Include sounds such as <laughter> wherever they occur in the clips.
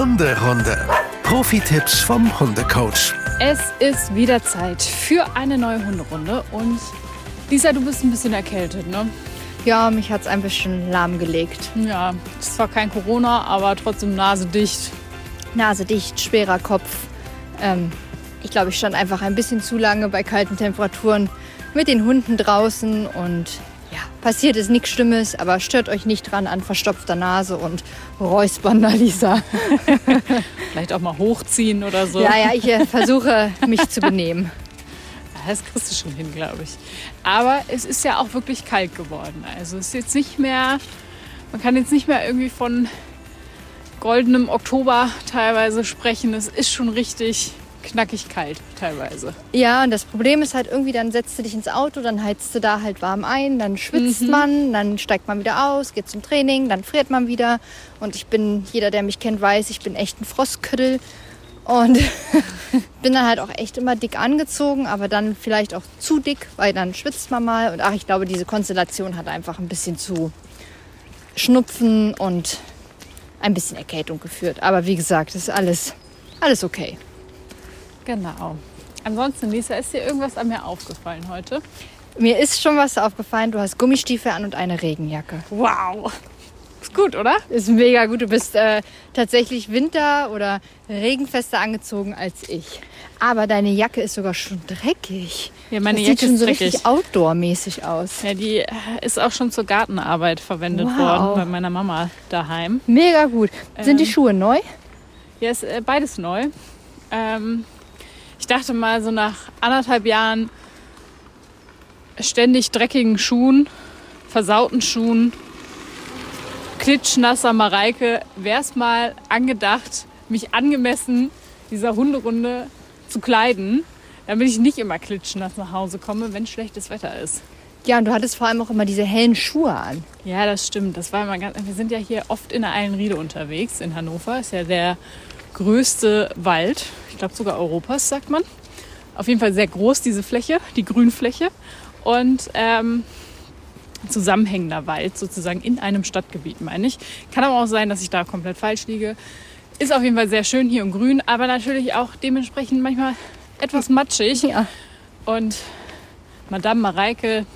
Hunderunde. Profi-Tipps vom Hundecoach. Es ist wieder Zeit für eine neue Hunderunde. Und Lisa, du bist ein bisschen erkältet, ne? Ja, mich hat es ein bisschen lahmgelegt. Ja, es ist zwar kein Corona, aber trotzdem nasedicht. Nase dicht, schwerer Kopf. Ähm, ich glaube, ich stand einfach ein bisschen zu lange bei kalten Temperaturen mit den Hunden draußen und passiert ist nichts Schlimmes, aber stört euch nicht dran an verstopfter Nase und räuspernder Lisa. <laughs> Vielleicht auch mal hochziehen oder so. Ja, ja, ich äh, versuche mich zu benehmen. Das kriegst du schon hin, glaube ich. Aber es ist ja auch wirklich kalt geworden. Also es ist jetzt nicht mehr, man kann jetzt nicht mehr irgendwie von goldenem Oktober teilweise sprechen. Es ist schon richtig knackig kalt teilweise. Ja, und das Problem ist halt irgendwie, dann setzt du dich ins Auto, dann heizt du da halt warm ein, dann schwitzt man, dann steigt man wieder aus, geht zum Training, dann friert man wieder. Und ich bin, jeder, der mich kennt, weiß, ich bin echt ein Frostköttel. Und <laughs> bin dann halt auch echt immer dick angezogen, aber dann vielleicht auch zu dick, weil dann schwitzt man mal. Und ach, ich glaube, diese Konstellation hat einfach ein bisschen zu Schnupfen und ein bisschen Erkältung geführt. Aber wie gesagt, ist alles, alles okay. Genau. Ansonsten, Lisa, ist dir irgendwas an mir aufgefallen heute? Mir ist schon was aufgefallen. Du hast Gummistiefel an und eine Regenjacke. Wow. Ist gut, oder? Ist mega gut. Du bist äh, tatsächlich winter- oder regenfester angezogen als ich. Aber deine Jacke ist sogar schon dreckig. Ja, meine das Jacke sieht schon so dreckig. richtig outdoor-mäßig aus. Ja, die äh, ist auch schon zur Gartenarbeit verwendet Wow. worden bei meiner Mama daheim. Mega gut. Sind die Ähm. Schuhe neu? Ja, ist äh, beides neu. Ähm, dachte mal, so nach anderthalb Jahren ständig dreckigen Schuhen, versauten Schuhen, klitschnasser Mareike, wäre es mal angedacht, mich angemessen dieser Hunderunde zu kleiden, damit ich nicht immer klitschnass nach Hause komme, wenn schlechtes Wetter ist. Ja, und du hattest vor allem auch immer diese hellen Schuhe an. Ja, das stimmt. Das war immer ganz, wir sind ja hier oft in der Eilenriede unterwegs in Hannover. Ist ja der größte Wald, glaube sogar Europas, sagt man. Auf jeden Fall sehr groß, diese Fläche, die Grünfläche. Und ähm, zusammenhängender Wald sozusagen in einem Stadtgebiet, meine ich. Kann aber auch sein, dass ich da komplett falsch liege. Ist auf jeden Fall sehr schön hier und grün, aber natürlich auch dementsprechend manchmal etwas matschig. Ja. Und Madame Mareike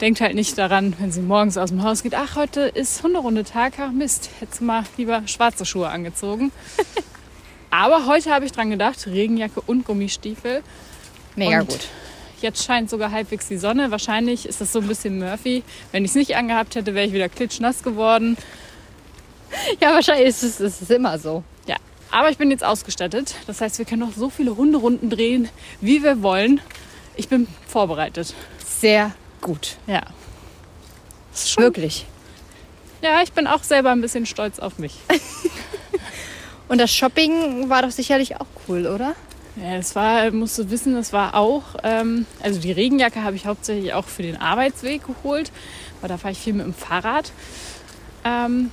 denkt halt nicht daran, wenn sie morgens aus dem Haus geht, ach, heute ist Hunderunde-Tag, ach Mist, hättest du mal lieber schwarze Schuhe angezogen. <laughs> Aber heute habe ich dran gedacht, Regenjacke und Gummistiefel. Mega Und gut. Jetzt scheint sogar halbwegs die Sonne. Wahrscheinlich ist das so ein bisschen Murphy. Wenn ich es nicht angehabt hätte, wäre ich wieder klitschnass geworden. Ja, wahrscheinlich ist es, ist es immer so. Ja, aber ich bin jetzt ausgestattet. Das heißt, wir können noch so viele Hunderunden drehen, wie wir wollen. Ich bin vorbereitet. Sehr gut. Ja. Das ist schon Wirklich. Ja, ich bin auch selber ein bisschen stolz auf mich. <laughs> Und das Shopping war doch sicherlich auch cool, oder? Ja, das war, musst du wissen, das war auch, ähm, also die Regenjacke habe ich hauptsächlich auch für den Arbeitsweg geholt, weil da fahre ich viel mit dem Fahrrad. Ähm,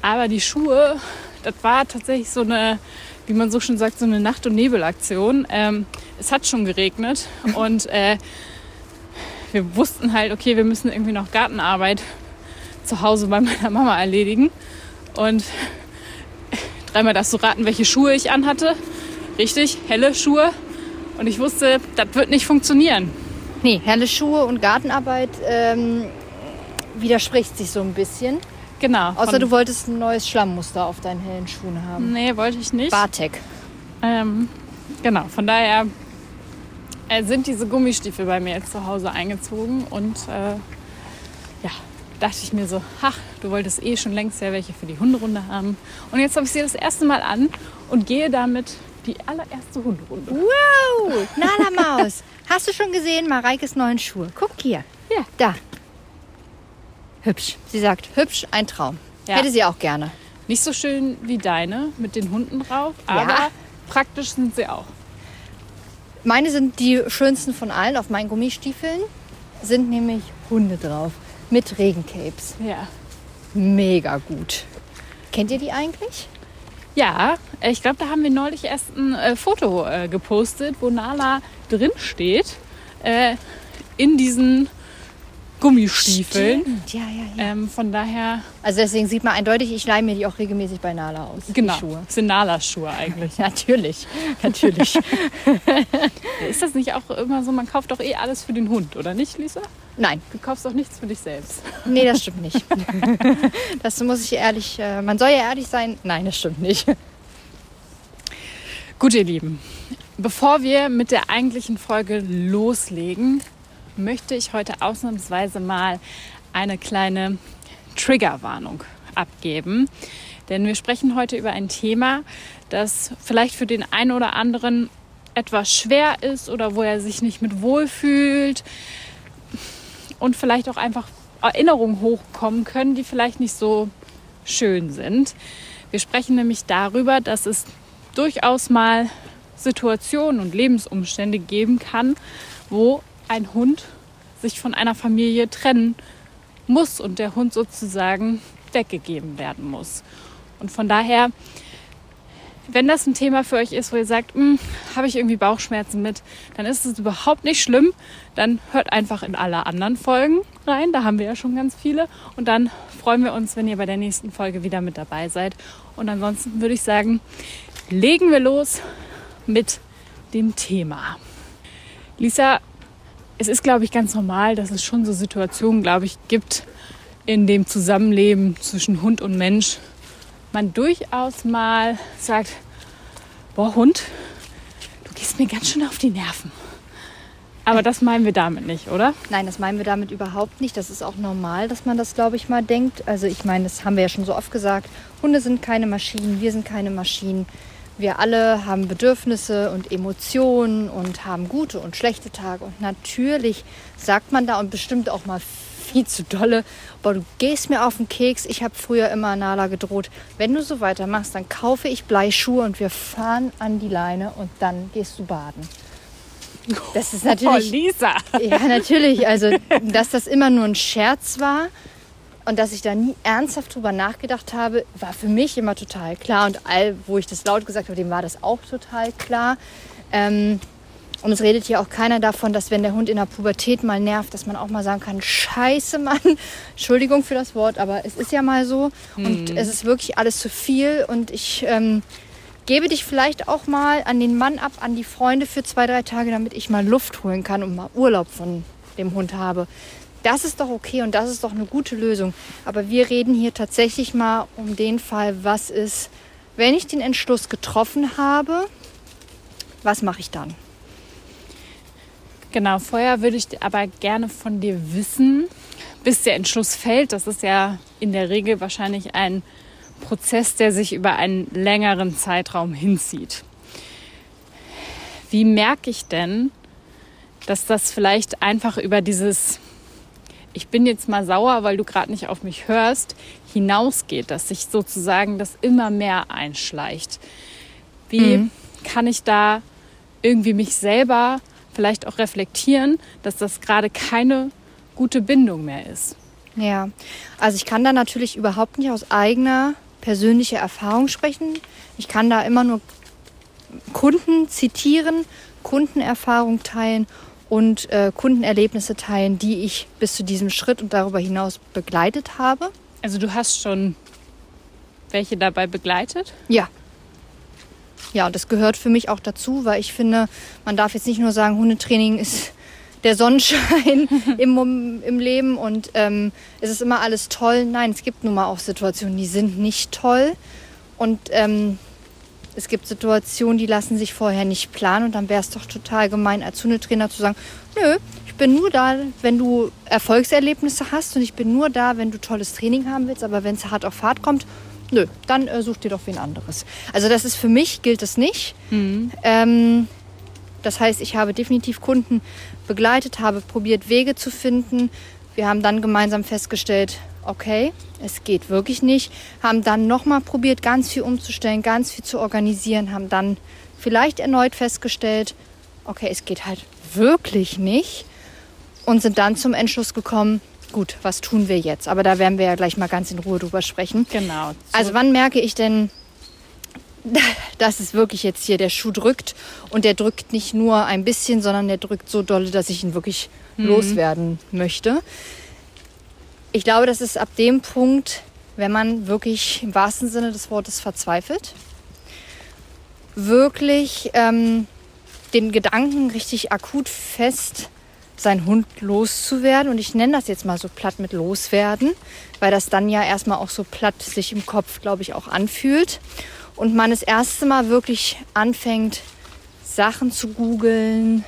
aber die Schuhe, das war tatsächlich so eine, wie man so schon sagt, so eine Nacht- und Nebelaktion. Ähm, es hat schon geregnet <laughs> und äh, wir wussten halt, okay, wir müssen irgendwie noch Gartenarbeit zu Hause bei meiner Mama erledigen. Und dreimal darfst du raten, welche Schuhe ich anhatte. Richtig, helle Schuhe. Und ich wusste, das wird nicht funktionieren. Nee, helle Schuhe und Gartenarbeit ähm, widerspricht sich so ein bisschen. Genau. Außer du wolltest ein neues Schlammmuster auf deinen hellen Schuhen haben. Nee, wollte ich nicht. Bartek. Ähm, genau, von daher äh, sind diese Gummistiefel bei mir jetzt zu Hause eingezogen. Und äh, ja, dachte ich mir so, ach, du wolltest eh schon längst ja welche für die Hunderunde haben. Und jetzt habe ich sie das erste Mal an und gehe damit die allererste Hunderunde. Wow, Nala Maus. Hast du schon gesehen Mareikes neuen Schuhe? Guck hier. Ja. Da. Hübsch. Sie sagt, hübsch, ein Traum. Ja. Hätte sie auch gerne. Nicht so schön wie deine mit den Hunden drauf, Ja. aber praktisch sind sie auch. Meine sind die schönsten von allen. Auf meinen Gummistiefeln sind nämlich Hunde drauf. Mit Regencapes. Ja. Mega gut. Kennt ihr die eigentlich? Ja, ich glaube, da haben wir neulich erst ein äh, Foto äh, gepostet, wo Nala drin steht, äh, in diesen Gummistiefeln. Stimmt, Ja, ja, ja. Ähm, von daher, Also deswegen sieht man eindeutig, ich leihe mir die auch regelmäßig bei Nala aus. genau, Die Schuhe. sind Nala-Schuhe eigentlich. <laughs> Natürlich, natürlich. <laughs> Ist das nicht auch immer so, man kauft doch eh alles für den Hund, oder nicht, Lisa? Nein, Du kaufst doch nichts für dich selbst. nee, das <laughs> stimmt nicht. Das muss ich ehrlich, äh, man soll ja ehrlich sein. Nein, das stimmt nicht. Gut, ihr Lieben, bevor wir mit der eigentlichen Folge loslegen, möchte ich heute ausnahmsweise mal eine kleine Triggerwarnung abgeben. Denn wir sprechen heute über ein Thema, das vielleicht für den einen oder anderen etwas schwer ist oder wo er sich nicht mit wohlfühlt und vielleicht auch einfach Erinnerungen hochkommen können, die vielleicht nicht so schön sind. Wir sprechen nämlich darüber, dass es durchaus mal Situationen und Lebensumstände geben kann, wo ein Hund sich von einer Familie trennen muss und der Hund sozusagen weggegeben werden muss. Und von daher, wenn das ein Thema für euch ist, wo ihr sagt, "Hm, habe ich irgendwie Bauchschmerzen mit, dann ist es überhaupt nicht schlimm. Dann hört einfach in alle anderen Folgen rein. Da haben wir ja schon ganz viele. Und dann freuen wir uns, wenn ihr bei der nächsten Folge wieder mit dabei seid. Und ansonsten würde ich sagen, legen wir los mit dem Thema. Lisa, es ist, glaube ich, ganz normal, dass es schon so Situationen, glaube ich, gibt in dem Zusammenleben zwischen Hund und Mensch. Man durchaus mal sagt, boah Hund, du gehst mir ganz schön auf die Nerven. Aber das meinen wir damit nicht, oder? Nein, das meinen wir damit überhaupt nicht. Das ist auch normal, dass man das, glaube ich, mal denkt. Also ich meine, das haben wir ja schon so oft gesagt. Hunde sind keine Maschinen, wir sind keine Maschinen. Wir alle haben Bedürfnisse und Emotionen und haben gute und schlechte Tage. Und natürlich sagt man da und bestimmt auch mal viel zu dolle, boah, du gehst mir auf den Keks. Ich habe früher immer Nala gedroht, wenn du so weitermachst, dann kaufe ich Bleischuhe und wir fahren an die Leine und dann gehst du baden. Das ist <laughs> natürlich Oh, Lisa! ja, natürlich. Also, dass das immer nur ein Scherz war und dass ich da nie ernsthaft drüber nachgedacht habe, war für mich immer total klar. Und all, wo ich das laut gesagt habe, dem war das auch total klar. Ähm, und es redet hier auch keiner davon, dass wenn der Hund in der Pubertät mal nervt, dass man auch mal sagen kann, scheiße Mann, <laughs> Entschuldigung für das Wort, aber es ist ja mal so. Und es ist wirklich alles zu viel. Und ich ähm, gebe dich vielleicht auch mal an den Mann ab, an die Freunde für zwei, drei Tage, damit ich mal Luft holen kann und mal Urlaub von dem Hund habe. Das ist doch okay und das ist doch eine gute Lösung. Aber wir reden hier tatsächlich mal um den Fall, was ist, wenn ich den Entschluss getroffen habe, was mache ich dann? Genau, vorher würde ich aber gerne von dir wissen, bis der Entschluss fällt. Das ist ja in der Regel wahrscheinlich ein Prozess, der sich über einen längeren Zeitraum hinzieht. Wie merke ich denn, dass das vielleicht einfach über dieses ich bin jetzt mal sauer, weil du gerade nicht auf mich hörst, hinausgeht, dass sich sozusagen das immer mehr einschleicht. Wie Mhm. kann ich da irgendwie mich selber vielleicht auch reflektieren, dass das gerade keine gute Bindung mehr ist? Ja, also ich kann da natürlich überhaupt nicht aus eigener persönlicher Erfahrung sprechen. Ich kann da immer nur Kunden zitieren, Kundenerfahrung teilen und äh, Kundenerlebnisse teilen, die ich bis zu diesem Schritt und darüber hinaus begleitet habe. Also du hast schon welche dabei begleitet? Ja. Ja, und das gehört für mich auch dazu, weil ich finde, man darf jetzt nicht nur sagen, Hundetraining ist <laughs> der Sonnenschein <laughs> im, im Leben und ähm, es ist immer alles toll. Nein, es gibt nun mal auch Situationen, die sind nicht toll. Und ähm, es gibt Situationen, die lassen sich vorher nicht planen und dann wäre es doch total gemein, als Hundetrainer zu sagen, nö, ich bin nur da, wenn du Erfolgserlebnisse hast und ich bin nur da, wenn du tolles Training haben willst, aber wenn es hart auf Fahrt kommt, nö, dann äh, such dir doch wen anderes. Also das ist für mich, gilt das nicht. Ähm, das heißt, ich habe definitiv Kunden begleitet, habe probiert, Wege zu finden. Wir haben dann gemeinsam festgestellt, okay, es geht wirklich nicht. Haben dann nochmal probiert, ganz viel umzustellen, ganz viel zu organisieren. Haben dann vielleicht erneut festgestellt, okay, es geht halt wirklich nicht. Und sind dann zum Entschluss gekommen, gut, was tun wir jetzt? Aber da werden wir ja gleich mal ganz in Ruhe drüber sprechen. Genau. Also wann merke ich denn, <laughs> dass es wirklich jetzt hier der Schuh drückt und der drückt nicht nur ein bisschen, sondern der drückt so doll, dass ich ihn wirklich loswerden möchte. Ich glaube, das ist ab dem Punkt, wenn man wirklich im wahrsten Sinne des Wortes verzweifelt, wirklich ähm, den Gedanken richtig akut fest, seinen Hund loszuwerden. Und ich nenne das jetzt mal so platt mit loswerden, weil das dann ja erstmal auch so platt sich im Kopf, glaube ich, auch anfühlt. Und man das erste Mal wirklich anfängt, Sachen zu googeln,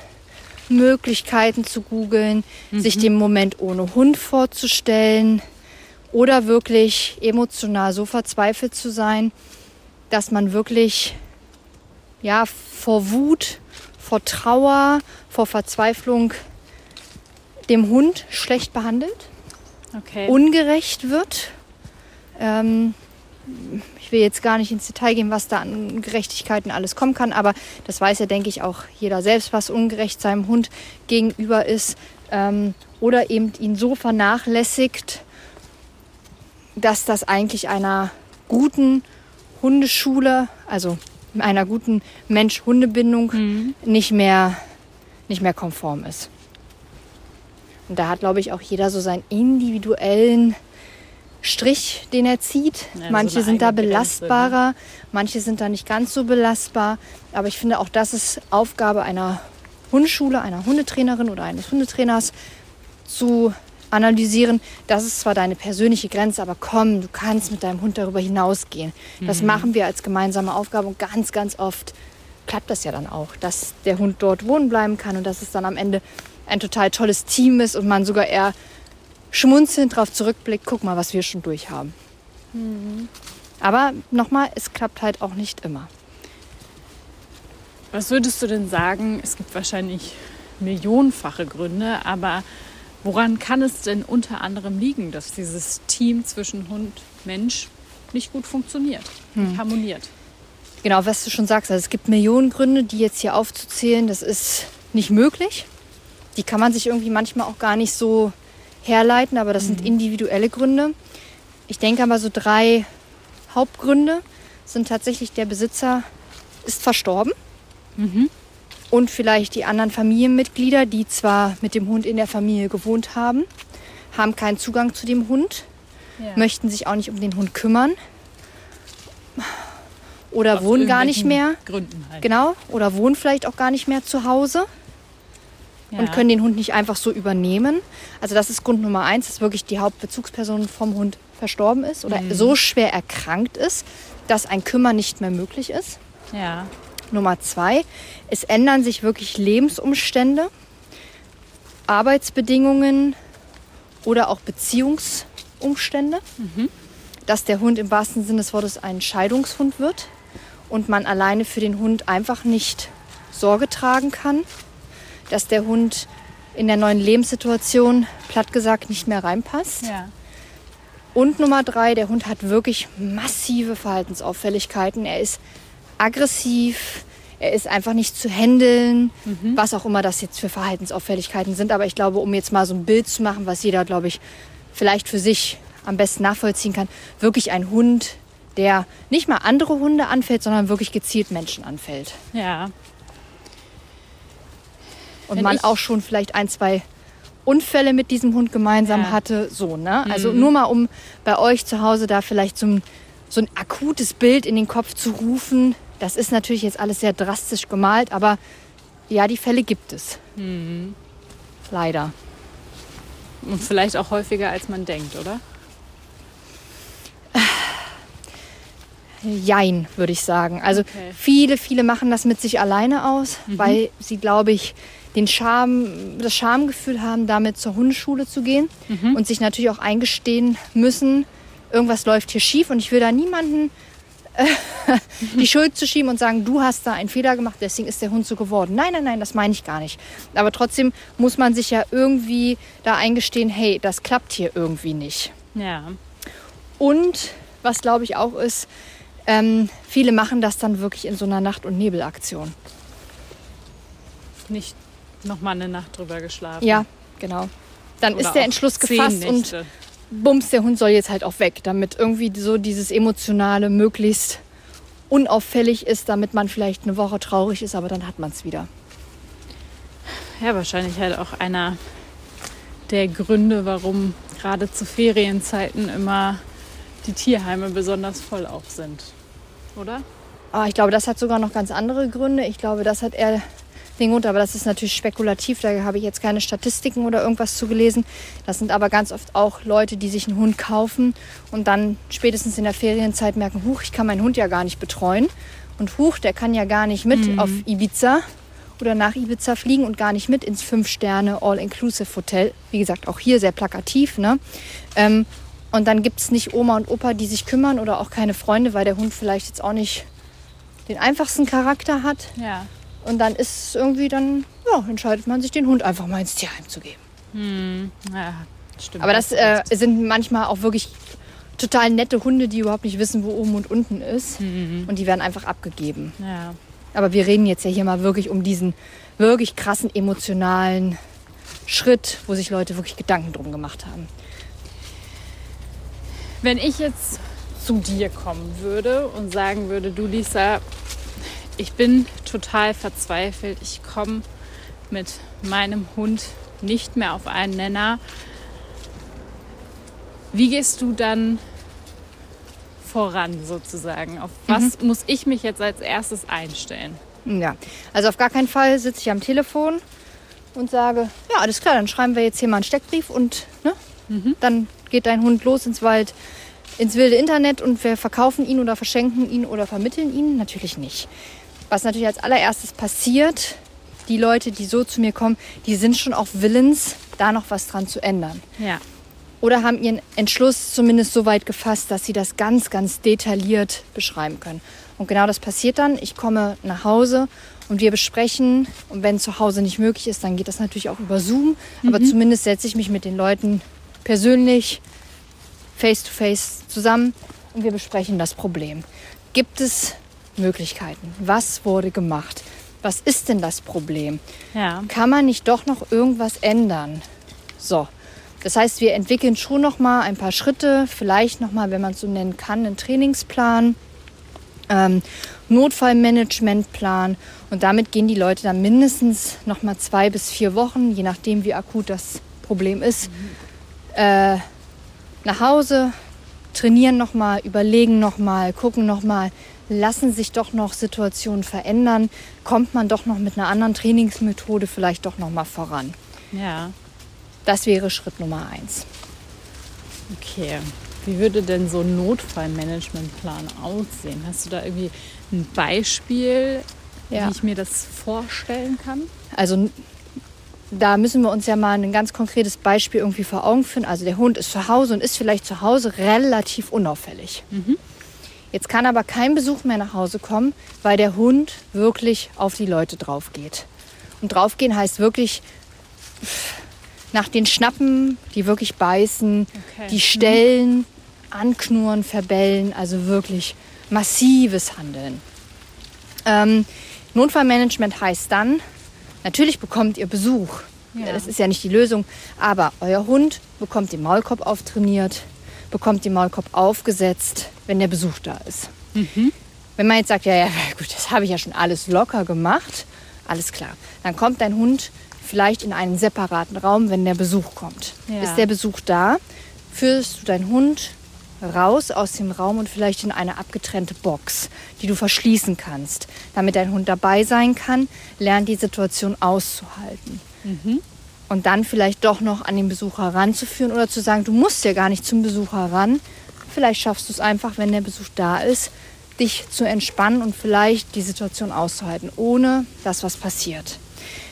Möglichkeiten zu googeln, mhm. sich den Moment ohne Hund vorzustellen oder wirklich emotional so verzweifelt zu sein, dass man wirklich ja vor Wut, vor Trauer, vor Verzweiflung dem Hund schlecht behandelt, okay. ungerecht wird. Ähm, ich will jetzt gar nicht ins Detail gehen, was da an Gerechtigkeiten alles kommen kann, aber das weiß ja, denke ich, auch jeder selbst, was ungerecht seinem Hund gegenüber ist. Ähm, oder eben ihn so vernachlässigt, dass das eigentlich einer guten Hundeschule, also einer guten Mensch-Hunde-Bindung mhm. nicht, mehr, nicht mehr konform ist. Und da hat, glaube ich, auch jeder so seinen individuellen Strich, den er zieht. Ja, manche so sind da belastbarer, ne? manche sind da nicht ganz so belastbar. Aber ich finde auch, das ist Aufgabe einer Hundeschule, einer Hundetrainerin oder eines Hundetrainers zu analysieren. Das ist zwar deine persönliche Grenze, aber komm, du kannst mit deinem Hund darüber hinausgehen. Das mhm. machen wir als gemeinsame Aufgabe und ganz, ganz oft klappt das ja dann auch, dass der Hund dort wohnen bleiben kann und dass es dann am Ende ein total tolles Team ist und man sogar eher schmunzelnd darauf zurückblickt, guck mal, was wir schon durch haben. Mhm. Aber nochmal, es klappt halt auch nicht immer. Was würdest du denn sagen? Es gibt wahrscheinlich millionenfache Gründe, aber woran kann es denn unter anderem liegen, dass dieses Team zwischen Hund und Mensch nicht gut funktioniert, hm. harmoniert? Genau, was du schon sagst, also es gibt Millionen Gründe, die jetzt hier aufzuzählen, das ist nicht möglich. Die kann man sich irgendwie manchmal auch gar nicht so herleiten, aber das mhm. sind individuelle Gründe. Ich denke aber so drei Hauptgründe sind tatsächlich der Besitzer ist verstorben mhm. und vielleicht die anderen Familienmitglieder, die zwar mit dem Hund in der Familie gewohnt haben, haben keinen Zugang zu dem Hund, ja. möchten sich auch nicht um den Hund kümmern oder Aus wohnen gar nicht mehr. Gründen halt. Genau, oder wohnen vielleicht auch gar nicht mehr zu Hause ja. und können den Hund nicht einfach so übernehmen. Also das ist Grund Nummer eins, dass wirklich die Hauptbezugsperson vom Hund verstorben ist oder mhm. so schwer erkrankt ist, dass ein Kümmern nicht mehr möglich ist. Ja. Nummer zwei, es ändern sich wirklich Lebensumstände, Arbeitsbedingungen oder auch Beziehungsumstände, mhm. dass der Hund im wahrsten Sinne des Wortes ein Scheidungshund wird und man alleine für den Hund einfach nicht Sorge tragen kann dass der Hund in der neuen Lebenssituation, platt gesagt, nicht mehr reinpasst. Ja. Und Nummer drei, der Hund hat wirklich massive Verhaltensauffälligkeiten. Er ist aggressiv, er ist einfach nicht zu handeln, mhm. was auch immer das jetzt für Verhaltensauffälligkeiten sind. Aber ich glaube, um jetzt mal so ein Bild zu machen, was jeder, glaube ich, vielleicht für sich am besten nachvollziehen kann, wirklich ein Hund, der nicht mal andere Hunde anfällt, sondern wirklich gezielt Menschen anfällt. Ja, und Wenn man auch schon vielleicht ein, zwei Unfälle mit diesem Hund gemeinsam ja. hatte. So, ne? Also mhm. nur mal, um bei euch zu Hause da vielleicht so ein, so ein akutes Bild in den Kopf zu rufen. Das ist natürlich jetzt alles sehr drastisch gemalt, aber ja, die Fälle gibt es. Mhm. Leider. Und vielleicht auch häufiger, als man denkt, oder? <sighs> Jein, würde ich sagen. Also okay. viele, viele machen das mit sich alleine aus, mhm. weil sie, glaube ich, den Scham, das Schamgefühl haben, damit zur Hundeschule zu gehen mhm. und sich natürlich auch eingestehen müssen, irgendwas läuft hier schief und ich will da niemanden äh, <laughs> die Schuld zu schieben und sagen, du hast da einen Fehler gemacht, deswegen ist der Hund so geworden. Nein, nein, nein, das meine ich gar nicht. Aber trotzdem muss man sich ja irgendwie da eingestehen, hey, das klappt hier irgendwie nicht. Ja. Und was glaube ich auch ist, ähm, viele machen das dann wirklich in so einer Nacht- und Nebelaktion. Nicht noch mal eine Nacht drüber geschlafen. Ja, genau. Dann Oder ist der Entschluss gefasst und bums, der Hund soll jetzt halt auch weg, damit irgendwie so dieses Emotionale möglichst unauffällig ist, damit man vielleicht eine Woche traurig ist, aber dann hat man es wieder. Ja, wahrscheinlich halt auch einer der Gründe, warum gerade zu Ferienzeiten immer die Tierheime besonders voll auch sind. Oder? Ah, ich glaube, das hat sogar noch ganz andere Gründe. Ich glaube, das hat eher den Grund, aber das ist natürlich spekulativ. Da habe ich jetzt keine Statistiken oder irgendwas zu gelesen. Das sind aber ganz oft auch Leute, die sich einen Hund kaufen und dann spätestens in der Ferienzeit merken, huch, ich kann meinen Hund ja gar nicht betreuen. Und huch, der kann ja gar nicht mit Mhm. auf Ibiza oder nach Ibiza fliegen und gar nicht mit ins Fünf-Sterne All-Inclusive-Hotel. Wie gesagt, auch hier sehr plakativ. Ne? Ähm, und dann gibt es nicht Oma und Opa, die sich kümmern oder auch keine Freunde, weil der Hund vielleicht jetzt auch nicht den einfachsten Charakter hat. Ja. Und dann ist irgendwie dann, ja, entscheidet man sich, den Hund einfach mal ins Tierheim zu geben. Ja, stimmt. Aber das äh, sind manchmal auch wirklich total nette Hunde, die überhaupt nicht wissen, wo oben und unten ist. Und die werden einfach abgegeben. ja. Aber wir reden jetzt ja hier mal wirklich um diesen wirklich krassen emotionalen Schritt, wo sich Leute wirklich Gedanken drum gemacht haben. Wenn ich jetzt zu dir kommen würde und sagen würde, du Lisa, ich bin total verzweifelt, ich komme mit meinem Hund nicht mehr auf einen Nenner, wie gehst du dann voran sozusagen? Auf was muss ich mich jetzt als erstes einstellen? Ja, also auf gar keinen Fall sitze ich am Telefon und sage, ja, alles klar, dann schreiben wir jetzt hier mal einen Steckbrief und ne, dann geht dein Hund los ins Wald, ins wilde Internet und wir verkaufen ihn oder verschenken ihn oder vermitteln ihn? Natürlich nicht. Was natürlich als allererstes passiert, die Leute, die so zu mir kommen, die sind schon auch willens, da noch was dran zu ändern. Ja. Oder haben ihren Entschluss zumindest so weit gefasst, dass sie das ganz, ganz detailliert beschreiben können. Und genau das passiert dann. Ich komme nach Hause und wir besprechen. Und wenn zu Hause nicht möglich ist, dann geht das natürlich auch über Zoom. Aber zumindest setze ich mich mit den Leuten persönlich, face to face zusammen und wir besprechen das Problem. Gibt es Möglichkeiten? Was wurde gemacht? Was ist denn das Problem? Ja. kann man nicht doch noch irgendwas ändern? So. Das heißt, wir entwickeln schon noch mal ein paar Schritte, vielleicht noch mal, wenn man es so nennen kann, einen Trainingsplan, ähm, Notfallmanagementplan und damit gehen die Leute dann mindestens noch mal zwei bis vier Wochen, je nachdem wie akut das Problem ist, äh, nach Hause, trainieren noch mal, überlegen noch mal, gucken noch mal, lassen sich doch noch Situationen verändern, kommt man doch noch mit einer anderen Trainingsmethode vielleicht doch noch mal voran. Ja. Das wäre Schritt Nummer eins. Okay. Wie würde denn so ein Notfallmanagementplan aussehen? Hast du da irgendwie ein Beispiel, Ja. wie ich mir das vorstellen kann? Also da müssen wir uns ja mal ein ganz konkretes Beispiel irgendwie vor Augen führen. Also der Hund ist zu Hause und ist vielleicht zu Hause relativ unauffällig. Jetzt kann aber kein Besuch mehr nach Hause kommen, weil der Hund wirklich auf die Leute drauf geht. Und draufgehen heißt wirklich nach den Schnappen, die wirklich beißen, Okay. die stellen, anknurren, verbellen, also wirklich massives Handeln. Ähm, Notfallmanagement heißt dann, natürlich bekommt ihr Besuch. Ja. Das ist ja nicht die Lösung, aber euer Hund bekommt den Maulkorb auftrainiert, bekommt den Maulkorb aufgesetzt, wenn der Besuch da ist. Wenn man jetzt sagt, ja, ja, <laughs> gut, das habe ich ja schon alles locker gemacht, alles klar. Dann kommt dein Hund vielleicht in einen separaten Raum, wenn der Besuch kommt. Ja. Ist der Besuch da, führst du deinen Hund raus aus dem Raum und vielleicht in eine abgetrennte Box, die du verschließen kannst, damit dein Hund dabei sein kann, lernt die Situation auszuhalten. Und dann vielleicht doch noch an den Besucher ranzuführen oder zu sagen, du musst ja gar nicht zum Besucher ran. Vielleicht schaffst du es einfach, wenn der Besuch da ist, dich zu entspannen und vielleicht die Situation auszuhalten, ohne dass was passiert.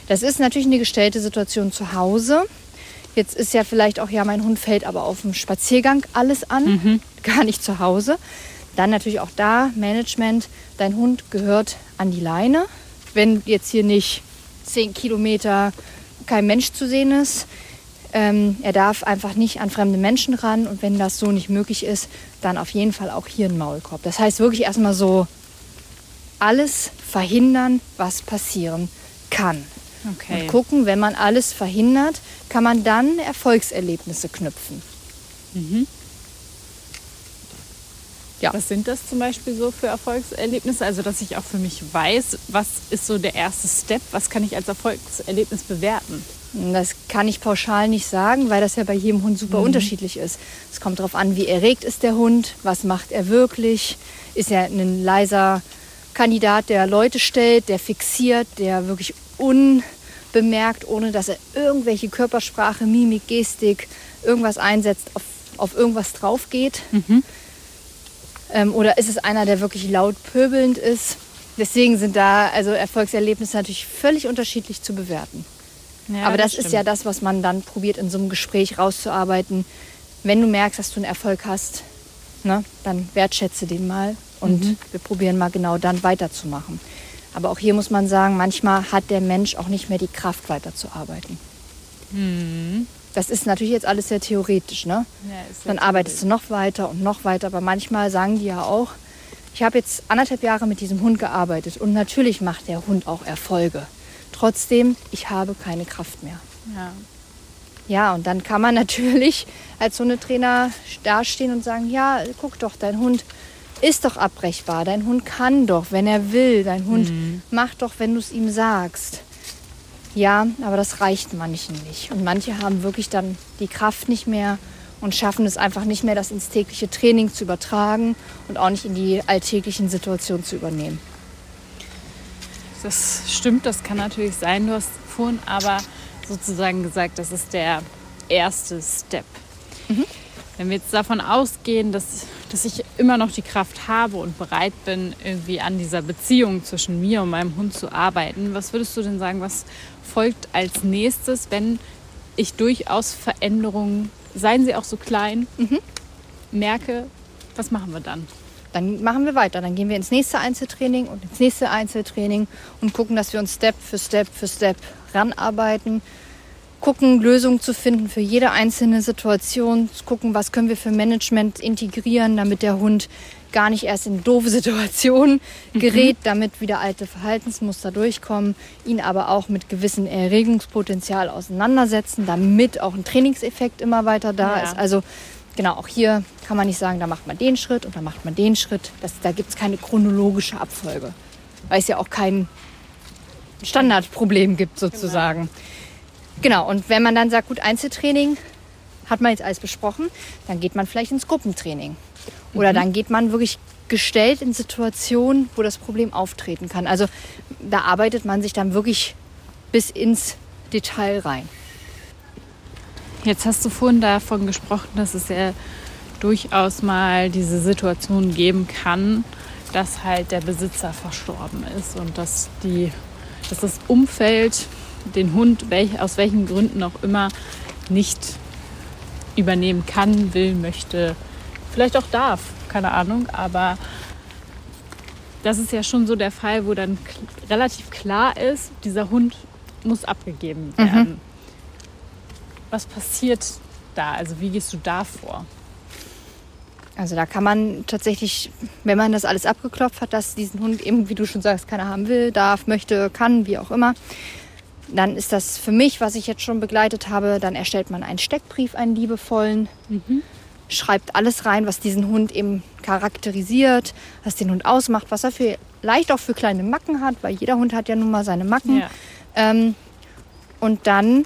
Das ist natürlich eine gestellte Situation zu Hause. Jetzt ist ja vielleicht auch, ja, mein Hund fällt aber auf dem Spaziergang alles an, <laughs> gar nicht zu Hause. Dann natürlich auch da Management. Dein Hund gehört an die Leine. Wenn jetzt hier nicht zehn Kilometer kein Mensch zu sehen ist, ähm, er darf einfach nicht an fremde Menschen ran. Und wenn das so nicht möglich ist, dann auf jeden Fall auch hier ein Maulkorb. Das heißt wirklich erstmal so alles verhindern, was passieren kann. Okay. Und gucken, wenn man alles verhindert, kann man dann Erfolgserlebnisse knüpfen. Ja. Was sind das zum Beispiel so für Erfolgserlebnisse? Also, dass ich auch für mich weiß, was ist so der erste Step, was kann ich als Erfolgserlebnis bewerten? Das kann ich pauschal nicht sagen, weil das ja bei jedem Hund super mhm. unterschiedlich ist. Es kommt darauf an, wie erregt ist der Hund, was macht er wirklich. Ist er ein leiser Kandidat, der Leute stellt, der fixiert, der wirklich unbemerkt, ohne dass er irgendwelche Körpersprache, Mimik, Gestik, irgendwas einsetzt, auf, auf irgendwas drauf geht. Mhm. Ähm, oder ist es einer, der wirklich laut pöbelnd ist? Deswegen sind da also Erfolgserlebnisse natürlich völlig unterschiedlich zu bewerten. Ja, Aber das, das ist ja das, was man dann probiert in so einem Gespräch rauszuarbeiten. Wenn du merkst, dass du einen Erfolg hast, ne, dann wertschätze den mal und mhm. wir probieren mal genau dann weiterzumachen. Aber auch hier muss man sagen, manchmal hat der Mensch auch nicht mehr die Kraft weiterzuarbeiten. Mhm. Das ist natürlich jetzt alles sehr theoretisch. Ne? Ja, dann arbeitest du noch weiter und noch weiter. Aber manchmal sagen die ja auch, ich habe jetzt anderthalb Jahre mit diesem Hund gearbeitet und natürlich macht der Hund auch Erfolge. Trotzdem, ich habe keine Kraft mehr. Ja. Ja, und dann kann man <laughs> natürlich als Hundetrainer dastehen und sagen, ja, guck doch, dein Hund ist doch abbrechbar. Dein Hund kann doch, wenn er will. Dein Hund mhm. macht doch, wenn du es ihm sagst. Ja, aber das reicht manchen nicht. Und manche haben wirklich dann die Kraft nicht mehr und schaffen es einfach nicht mehr, das ins tägliche Training zu übertragen und auch nicht in die alltäglichen Situationen zu übernehmen. Das stimmt, das kann natürlich sein. Du hast vorhin aber sozusagen gesagt, das ist der erste Step. Mhm. Wenn wir jetzt davon ausgehen, dass, dass ich immer noch die Kraft habe und bereit bin, irgendwie an dieser Beziehung zwischen mir und meinem Hund zu arbeiten, was würdest du denn sagen, was folgt als nächstes, wenn ich durchaus Veränderungen, seien sie auch so klein, mhm. merke, was machen wir dann? Dann machen wir weiter. Dann gehen wir ins nächste Einzeltraining und ins nächste Einzeltraining und gucken, dass wir uns Step für Step für Step ranarbeiten gucken, Lösungen zu finden für jede einzelne Situation, gucken, was können wir für Management integrieren, damit der Hund gar nicht erst in doofe <laughs> Situationen mhm. gerät, mhm. damit wieder alte Verhaltensmuster durchkommen, ihn aber auch mit gewissem Erregungspotenzial auseinandersetzen, damit auch ein Trainingseffekt immer weiter da ja. ist. Also genau, auch hier kann man nicht sagen, da macht man den Schritt und da macht man den Schritt. Das, da gibt es keine chronologische Abfolge, weil es ja auch kein Standardproblem gibt sozusagen. Genau. Genau, und wenn man dann sagt, gut, Einzeltraining hat man jetzt alles besprochen, dann geht man vielleicht ins Gruppentraining. Oder mhm. dann geht man wirklich gestellt in Situationen, wo das Problem auftreten kann. Also da arbeitet man sich dann wirklich bis ins Detail rein. Jetzt hast du vorhin davon gesprochen, dass es ja durchaus mal diese Situation geben kann, dass halt der Besitzer verstorben ist und dass, die, dass das Umfeld den Hund welch, aus welchen Gründen auch immer nicht übernehmen kann, will, möchte, vielleicht auch darf, keine Ahnung, aber das ist ja schon so der Fall, wo dann relativ klar ist, dieser Hund muss abgegeben mhm. werden. Mhm. Was passiert da? Also wie gehst du da vor? Also da kann man tatsächlich, wenn man das alles abgeklopft hat, dass diesen Hund eben, wie du schon sagst, keiner haben will, darf, möchte, kann, wie auch immer, dann ist das für mich, was ich jetzt schon begleitet habe, dann erstellt man einen Steckbrief, einen liebevollen, mhm. schreibt alles rein, was diesen Hund eben charakterisiert, was den Hund ausmacht, was er für, leicht auch für kleine Macken hat, weil jeder Hund hat ja nun mal seine Macken. Ja. Ähm, und dann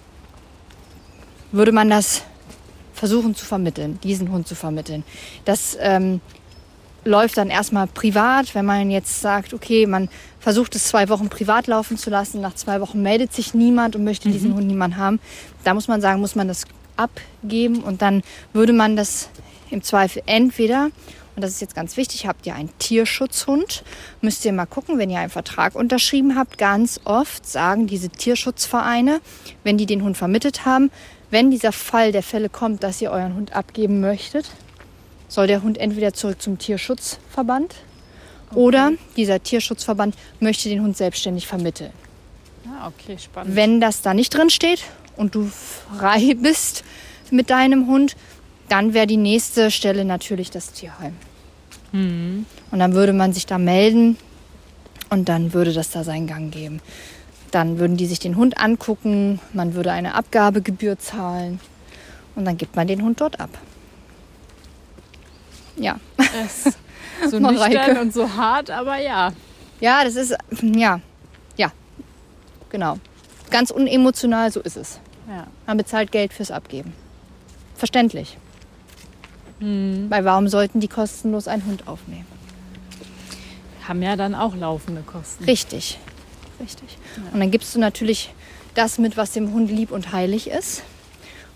würde man das versuchen zu vermitteln, diesen Hund zu vermitteln. Das ähm, läuft dann erstmal privat, wenn man jetzt sagt, okay, man versucht es zwei Wochen privat laufen zu lassen, nach zwei Wochen meldet sich niemand und möchte diesen mhm. Hund niemand haben. Da muss man sagen, muss man das abgeben und dann würde man das im Zweifel entweder, und das ist jetzt ganz wichtig, habt ihr einen Tierschutzhund, müsst ihr mal gucken, wenn ihr einen Vertrag unterschrieben habt, ganz oft sagen diese Tierschutzvereine, wenn die den Hund vermittelt haben, wenn dieser Fall der Fälle kommt, dass ihr euren Hund abgeben möchtet, soll der Hund entweder zurück zum Tierschutzverband okay. oder dieser Tierschutzverband möchte den Hund selbstständig vermitteln. Ah, okay, spannend. Wenn das da nicht drin steht und du frei <laughs> bist mit deinem Hund, dann wäre die nächste Stelle natürlich das Tierheim. Mhm. Und dann würde man sich da melden und dann würde das da seinen Gang geben. Dann würden die sich den Hund angucken, man würde eine Abgabegebühr zahlen und dann gibt man den Hund dort ab. Ja. Es <laughs> so nüchtern und so hart, aber ja. Ja, das ist, ja, ja, genau. Ganz unemotional, so ist es. Ja. Man bezahlt Geld fürs Abgeben. Verständlich. Mhm. Weil warum sollten die kostenlos einen Hund aufnehmen? Haben ja dann auch laufende Kosten. Richtig. Richtig. Und dann gibst du natürlich das mit, was dem Hund lieb und heilig ist.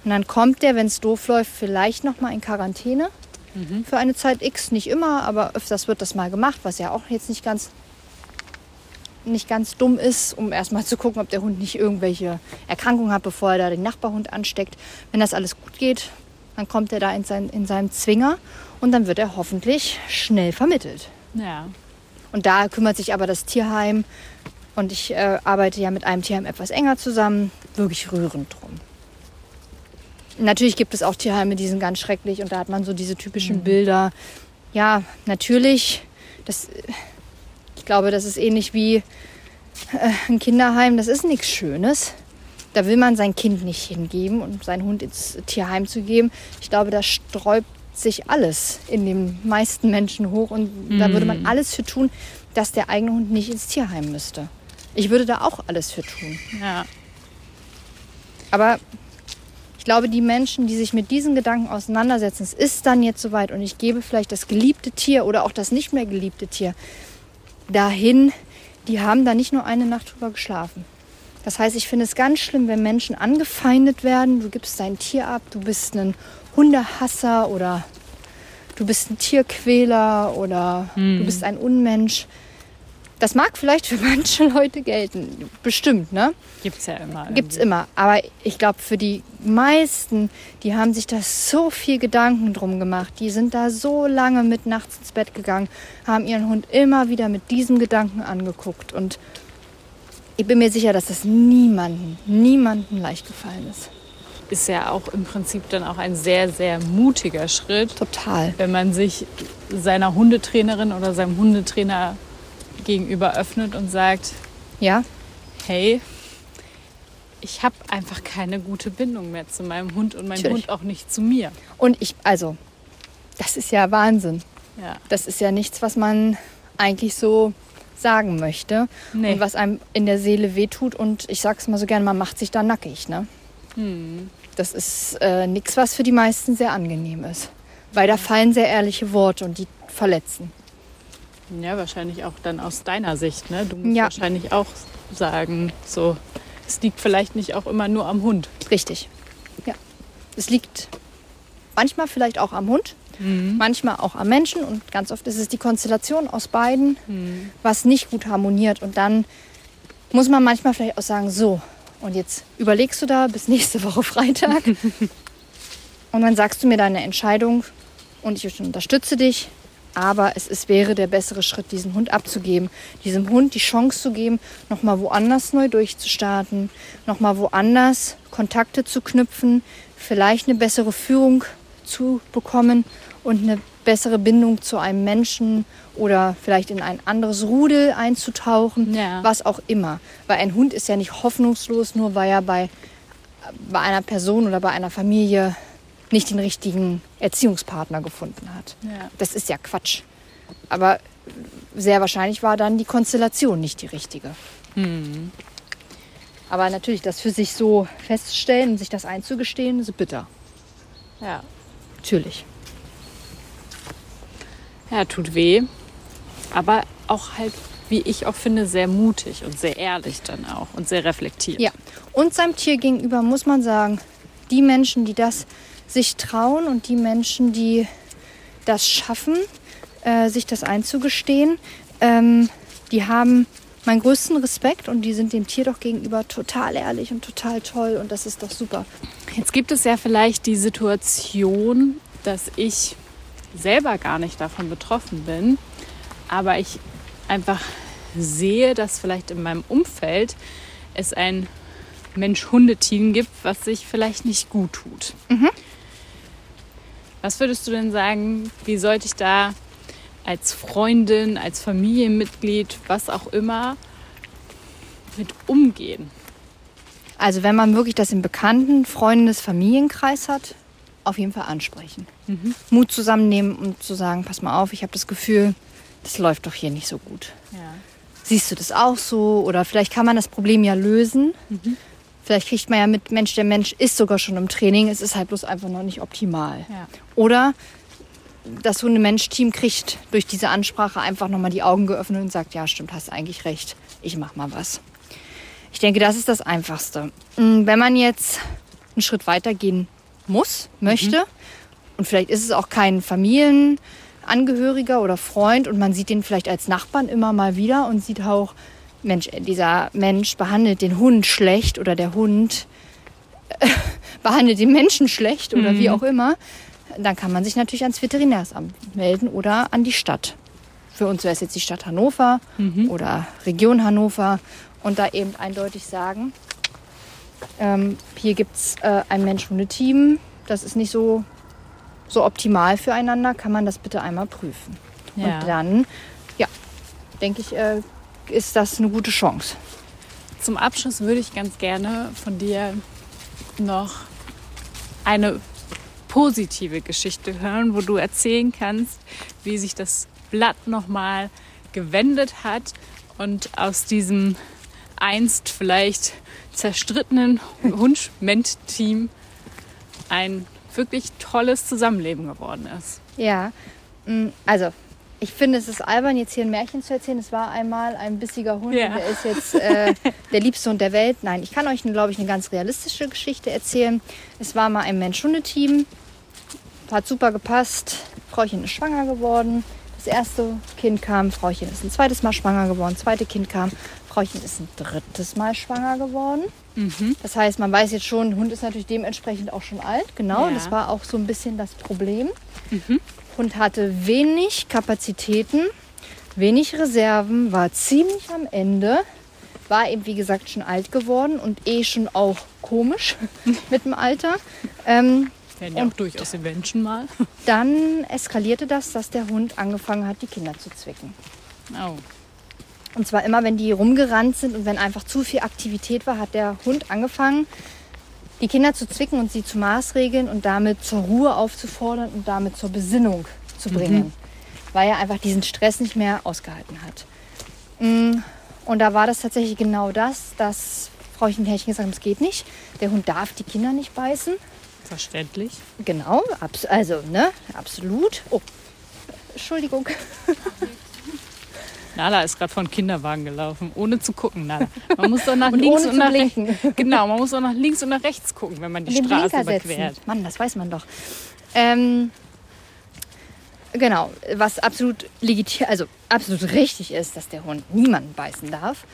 Und dann kommt der, wenn es doof läuft, vielleicht noch mal in Quarantäne für eine Zeit X. Nicht immer, aber öfters wird das mal gemacht, was ja auch jetzt nicht ganz nicht ganz dumm ist, um erstmal zu gucken, ob der Hund nicht irgendwelche Erkrankungen hat, bevor er da den Nachbarhund ansteckt. Wenn das alles gut geht, dann kommt er da in, sein, in seinem Zwinger und dann wird er hoffentlich schnell vermittelt. Ja. Und da kümmert sich aber das Tierheim und ich äh, arbeite ja mit einem Tierheim etwas enger zusammen, wirklich rührend drum. Natürlich gibt es auch Tierheime, die sind ganz schrecklich und da hat man so diese typischen Bilder. Ja, natürlich, das, ich glaube, das ist ähnlich wie äh, ein Kinderheim, das ist nichts Schönes. Da will man sein Kind nicht hingeben und seinen Hund ins Tierheim zu geben. Ich glaube, da sträubt sich alles in den meisten Menschen hoch und da würde man alles für tun, dass der eigene Hund nicht ins Tierheim müsste. Ich würde da auch alles für tun. Ja. Aber ich glaube, die Menschen, die sich mit diesen Gedanken auseinandersetzen, es ist dann jetzt soweit und ich gebe vielleicht das geliebte Tier oder auch das nicht mehr geliebte Tier dahin, die haben da nicht nur eine Nacht drüber geschlafen. Das heißt, ich finde es ganz schlimm, wenn Menschen angefeindet werden. Du gibst dein Tier ab, du bist ein Hundehasser oder du bist ein Tierquäler oder du bist ein Unmensch. Das mag vielleicht für <laughs> manche Leute gelten, bestimmt, ne? Gibt's ja immer. Gibt's irgendwie. immer. Aber ich glaube, für die meisten, die haben sich da so viel Gedanken drum gemacht. Die sind da so lange mit nachts ins Bett gegangen, haben ihren Hund immer wieder mit diesem Gedanken angeguckt. Und ich bin mir sicher, dass das niemanden, niemanden leicht gefallen ist. Ist ja auch im Prinzip dann auch ein sehr, sehr mutiger Schritt, Total. wenn man sich seiner Hundetrainerin oder seinem Hundetrainer gegenüber öffnet und sagt, Ja, hey, ich habe einfach keine gute Bindung mehr zu meinem Hund und mein Natürlich. Hund auch nicht zu mir. und ich, also, das ist ja Wahnsinn. Ja. Das ist ja nichts, was man eigentlich so sagen möchte Nee. und was einem in der Seele wehtut. Und ich sag's mal so gern, man macht sich da nackig. Ne? Hm. Das ist äh, nichts, was für die meisten sehr angenehm ist. Weil da fallen sehr ehrliche Worte und die verletzen. Ja, wahrscheinlich auch dann aus deiner Sicht. Ne? Du musst Ja. wahrscheinlich auch sagen, so, es liegt vielleicht nicht auch immer nur am Hund. Richtig. Ja. Es liegt manchmal vielleicht auch am Hund, manchmal auch am Menschen und ganz oft ist es die Konstellation aus beiden, was nicht gut harmoniert. Und dann muss man manchmal vielleicht auch sagen, so, und jetzt überlegst du da bis nächste Woche Freitag <laughs> und dann sagst du mir deine Entscheidung und ich unterstütze dich. Aber es ist, wäre der bessere Schritt, diesen Hund abzugeben, diesem Hund die Chance zu geben, nochmal woanders neu durchzustarten, nochmal woanders Kontakte zu knüpfen, vielleicht eine bessere Führung zu bekommen und eine bessere Bindung zu einem Menschen oder vielleicht in ein anderes Rudel einzutauchen, Ja. was auch immer. Weil ein Hund ist ja nicht hoffnungslos, nur weil er bei, bei einer Person oder bei einer Familie nicht den richtigen Erziehungspartner gefunden hat. Ja. Das ist ja Quatsch. Aber sehr wahrscheinlich war dann die Konstellation nicht die richtige. Aber natürlich, das für sich so festzustellen und sich das einzugestehen, ist bitter. Ja. Natürlich. ja, tut weh. Aber auch halt, wie ich auch finde, sehr mutig und sehr ehrlich dann auch und sehr reflektiert. Ja. Und seinem Tier gegenüber muss man sagen, die Menschen, die das sich trauen und die Menschen, die das schaffen, äh, sich das einzugestehen, ähm, die haben meinen größten Respekt und die sind dem Tier doch gegenüber total ehrlich und total toll und das ist doch super. Jetzt gibt es ja vielleicht die Situation, dass ich selber gar nicht davon betroffen bin, aber ich einfach sehe, dass vielleicht in meinem Umfeld es ein Mensch-Hunde-Team gibt, was sich vielleicht nicht gut tut. Was würdest du denn sagen, wie sollte ich da als Freundin, als Familienmitglied, was auch immer, mit umgehen? Also wenn man wirklich das im bekannten Freundes Familienkreis hat, auf jeden Fall ansprechen. Mut zusammennehmen und zu sagen, pass mal auf, ich habe das Gefühl, das läuft doch hier nicht so gut. Ja. Siehst du das auch so? Oder vielleicht kann man das Problem ja lösen. Vielleicht kriegt man ja mit, Mensch, der Mensch ist sogar schon im Training, es ist halt bloß einfach noch nicht optimal. Ja. Oder das Hunde-Mensch-Team kriegt durch diese Ansprache einfach nochmal die Augen geöffnet und sagt, ja stimmt, hast eigentlich recht, ich mach mal was. Ich denke, das ist das Einfachste. Mm, Wenn man jetzt einen Schritt weiter gehen muss, möchte, und vielleicht ist es auch kein Familienangehöriger oder Freund und man sieht den vielleicht als Nachbarn immer mal wieder und sieht auch, Mensch, dieser Mensch behandelt den Hund schlecht oder der Hund äh, <laughs> behandelt den Menschen schlecht oder wie auch immer, dann kann man sich natürlich ans Veterinärsamt melden oder an die Stadt. Für uns wäre es jetzt die Stadt Hannover oder Region Hannover und da eben eindeutig sagen, ähm, hier gibt es äh, ein Mensch-Hunde-Team, das ist nicht so, so optimal füreinander, kann man das bitte einmal prüfen. Ja. Und dann, ja, denke ich, äh, ist das eine gute Chance. Zum Abschluss würde ich ganz gerne von dir noch eine positive Geschichte hören, wo du erzählen kannst, wie sich das Blatt nochmal gewendet hat und aus diesem einst vielleicht zerstrittenen <laughs> Hund-Ment-Team ein wirklich tolles Zusammenleben geworden ist. Ja, mm, also ich finde, es ist albern, jetzt hier ein Märchen zu erzählen. Es war einmal ein bissiger Hund Ja. der ist jetzt äh, <laughs> der liebste Hund der Welt. Nein, ich kann euch, glaube ich, eine ganz realistische Geschichte erzählen. Es war mal ein Mensch-Hunde-Team, hat super gepasst. Frauchen ist schwanger geworden. Das erste Kind kam, Frauchen ist ein zweites Mal schwanger geworden. Zweite Kind kam, Frauchen ist ein drittes Mal schwanger geworden. Das heißt, man weiß jetzt schon, der Hund ist natürlich dementsprechend auch schon alt. Genau, Ja. das war auch so ein bisschen das Problem. Hund hatte wenig Kapazitäten, wenig Reserven, war ziemlich am Ende, war eben wie gesagt schon alt geworden und eh schon auch komisch <laughs> mit dem Alter. Ähm, Werden ja auch durchaus die Menschen mal. dann eskalierte das, dass der Hund angefangen hat, die Kinder zu zwicken. Oh. Und zwar immer, wenn die rumgerannt sind und wenn einfach zu viel Aktivität war, hat der Hund angefangen, die Kinder zu zwicken und sie zu maßregeln und damit zur Ruhe aufzufordern und damit zur Besinnung zu bringen. Weil er einfach diesen Stress nicht mehr ausgehalten hat. Mm, Und da war das tatsächlich genau das, dass Frauchen Härchen gesagt haben, es geht nicht. Der Hund darf die Kinder nicht beißen. Verständlich. Genau, also, ne, absolut. Oh, Entschuldigung. <laughs> Nala ist gerade von Kinderwagen gelaufen, ohne zu gucken. Nala. Man muss doch nach <laughs> Und links und nach rechts. <laughs> Genau, man muss doch nach links und nach rechts gucken, wenn man die den Straße Blinker überquert. setzen. Mann, das weiß man doch. Ähm, genau, was absolut legitim, also absolut richtig ist, dass der Hund niemanden beißen darf.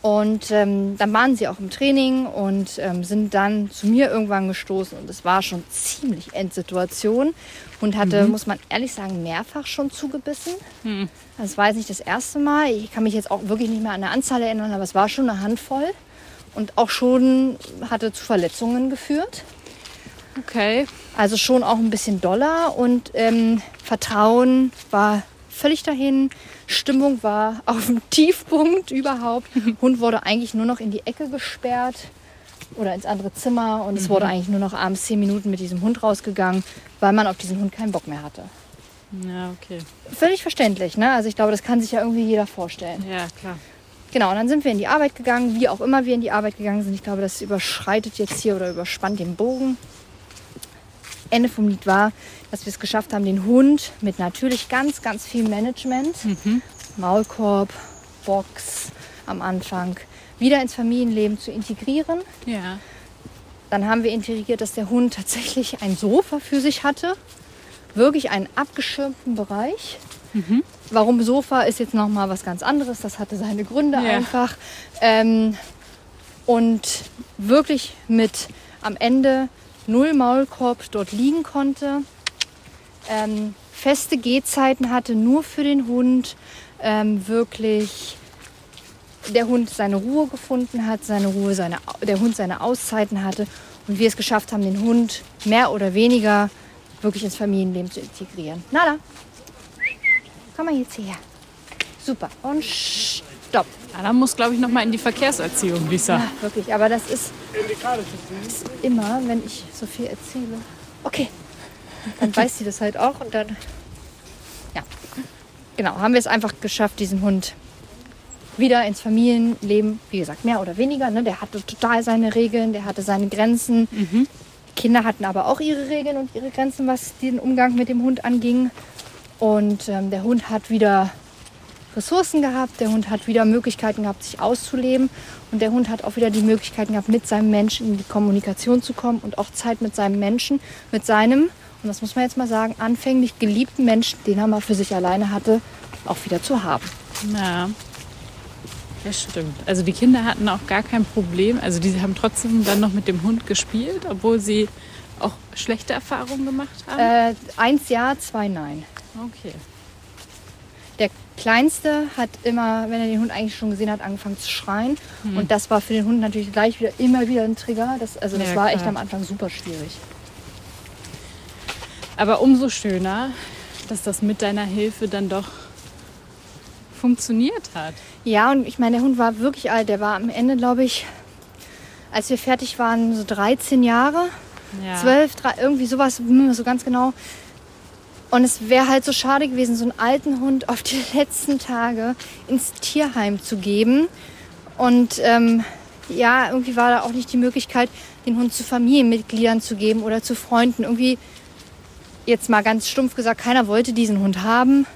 Und ähm, dann waren sie auch im Training und ähm, sind dann zu mir irgendwann gestoßen und es war schon ziemlich Endsituation. Hund hatte, muss man ehrlich sagen, mehrfach schon zugebissen. Das war jetzt nicht das erste Mal. Ich kann mich jetzt auch wirklich nicht mehr an eine Anzahl erinnern, aber es war schon eine Handvoll und auch schon hatte zu Verletzungen geführt. Okay. Also schon auch ein bisschen doller und ähm, Vertrauen war völlig dahin. Stimmung war <laughs> auf dem Tiefpunkt überhaupt. <laughs> Hund wurde eigentlich nur noch in die Ecke gesperrt oder ins andere Zimmer und es wurde eigentlich nur noch abends zehn Minuten mit diesem Hund rausgegangen, weil man auf diesen Hund keinen Bock mehr hatte. Ja, okay. Völlig verständlich, ne? Also ich glaube, das kann sich ja irgendwie jeder vorstellen. Ja, klar. Genau, und dann sind wir in die Arbeit gegangen, wie auch immer wir in die Arbeit gegangen sind. Ich glaube, das überschreitet jetzt hier oder überspannt den Bogen. Ende vom Lied war, dass wir es geschafft haben, den Hund mit natürlich ganz, ganz viel Management, Maulkorb, Box am Anfang, wieder ins Familienleben zu integrieren. Ja. Dann haben wir integriert, dass der Hund tatsächlich ein Sofa für sich hatte. Wirklich einen abgeschirmten Bereich. Warum Sofa ist jetzt nochmal was ganz anderes. Das hatte seine Gründe Ja. einfach. Ähm, und wirklich mit am Ende null Maulkorb dort liegen konnte. Ähm, feste Gehzeiten hatte, nur für den Hund. Ähm, wirklich der Hund seine Ruhe gefunden hat, seine Ruhe, seine, der Hund seine Auszeiten hatte und wir es geschafft haben, den Hund mehr oder weniger wirklich ins Familienleben zu integrieren. Nada, komm mal jetzt hierher. Super. Und stopp. Anna muss, glaube ich, noch mal in die Verkehrserziehung, Lisa. Ja, wirklich, aber das ist, ist immer, wenn ich so viel erzähle. Okay, dann weiß sie das halt auch und dann, ja. Genau, haben wir es einfach geschafft, diesen Hund wieder ins Familienleben, wie gesagt, mehr oder weniger. Ne? Der hatte total seine Regeln, der hatte seine Grenzen. Kinder hatten aber auch ihre Regeln und ihre Grenzen, was den Umgang mit dem Hund anging. Und ähm, der Hund hat wieder Ressourcen gehabt, der Hund hat wieder Möglichkeiten gehabt, sich auszuleben. Und der Hund hat auch wieder die Möglichkeiten gehabt, mit seinem Menschen in die Kommunikation zu kommen und auch Zeit mit seinem Menschen, mit seinem, und das muss man jetzt mal sagen, anfänglich geliebten Menschen, den er mal für sich alleine hatte, auch wieder zu haben. Ja. Das stimmt. Also die Kinder hatten auch gar kein Problem. Also die haben trotzdem dann noch mit dem Hund gespielt, obwohl sie auch schlechte Erfahrungen gemacht haben. Äh, eins ja, zwei nein. okay. Der Kleinste hat immer, wenn er den Hund eigentlich schon gesehen hat, angefangen zu schreien. Und das war für den Hund natürlich gleich wieder immer wieder ein Trigger. Das, also das Ja, war echt klar. am Anfang super schwierig. Aber umso schöner, dass das mit deiner Hilfe dann doch funktioniert hat. Ja, und ich meine, der Hund war wirklich alt. Der war am Ende, glaube ich, als wir fertig waren, so 13 Jahre. Ja. 12, drei, irgendwie sowas, so ganz genau. Und es wäre halt so schade gewesen, so einen alten Hund auf die <laughs> letzten Tage ins Tierheim zu geben. Und ähm, ja, irgendwie war da auch nicht die Möglichkeit, den Hund zu Familienmitgliedern zu geben oder zu Freunden. Irgendwie, jetzt mal ganz stumpf gesagt, keiner wollte diesen Hund haben.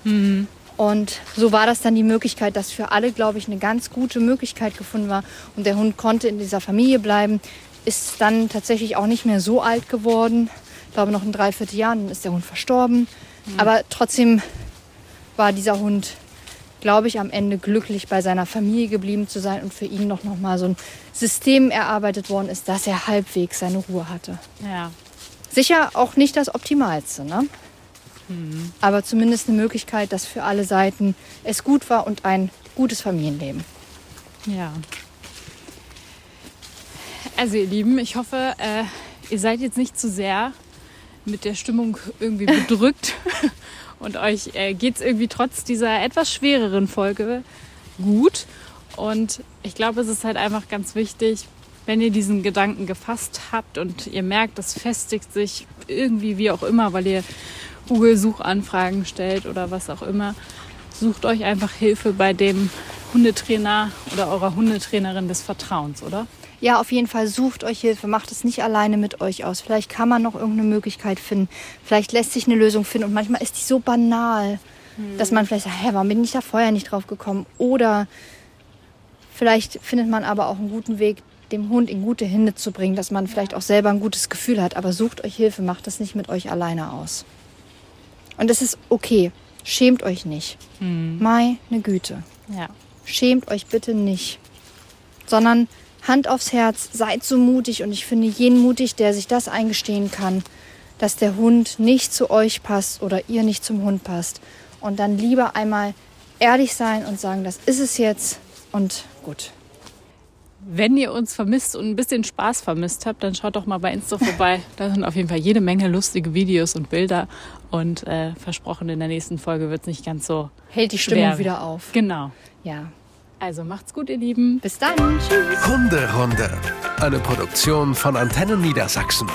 Und so war das dann die Möglichkeit, dass für alle, glaube ich, eine ganz gute Möglichkeit gefunden war. Und der Hund konnte in dieser Familie bleiben, ist dann tatsächlich auch nicht mehr so alt geworden. Ich glaube, noch in dreiviertel Jahren dann ist der Hund verstorben. Aber trotzdem war dieser Hund, glaube ich, am Ende glücklich bei seiner Familie geblieben zu sein und für ihn noch, noch mal so ein System erarbeitet worden ist, dass er halbwegs seine Ruhe hatte. Ja. Sicher auch nicht das Optimalste, ne? Aber zumindest eine Möglichkeit, dass für alle Seiten es gut war und ein gutes Familienleben. Ja. Also ihr Lieben, ich hoffe, äh, ihr seid jetzt nicht zu sehr mit der Stimmung irgendwie <laughs> bedrückt und euch äh, geht es irgendwie trotz dieser etwas schwereren Folge gut. Und ich glaube, es ist halt einfach ganz wichtig, wenn ihr diesen Gedanken gefasst habt und ihr merkt, das festigt sich irgendwie wie auch immer, weil ihr Google-Suchanfragen stellt oder was auch immer, sucht euch einfach Hilfe bei dem Hundetrainer oder eurer Hundetrainerin des Vertrauens, oder? Ja, auf jeden Fall sucht euch Hilfe, macht es nicht alleine mit euch aus. Vielleicht kann man noch irgendeine Möglichkeit finden. Vielleicht lässt sich eine Lösung finden und manchmal ist die so banal, dass man vielleicht sagt, hä, warum bin ich da vorher nicht drauf gekommen? Oder vielleicht findet man aber auch einen guten Weg, dem Hund in gute Hände zu bringen, dass man vielleicht auch selber ein gutes Gefühl hat. Aber sucht euch Hilfe, macht das nicht mit euch alleine aus. Und es ist okay. Schämt euch nicht. Meine Güte. Ja. Schämt euch bitte nicht. Sondern Hand aufs Herz, seid so mutig. Und ich finde jeden mutig, der sich das eingestehen kann, dass der Hund nicht zu euch passt oder ihr nicht zum Hund passt. Und dann lieber einmal ehrlich sein und sagen, das ist es jetzt und gut. Wenn ihr uns vermisst und ein bisschen Spaß vermisst habt, dann schaut doch mal bei Insta vorbei. Da sind auf jeden Fall jede Menge lustige Videos und Bilder. Und äh, versprochen, in der nächsten Folge wird es nicht ganz so Hält die Stimmung schwer. wieder auf. Genau. Ja. Also macht's gut, ihr Lieben. Bis dann. Tschüss. Hunderunde. Eine Produktion von Antennen Niedersachsen.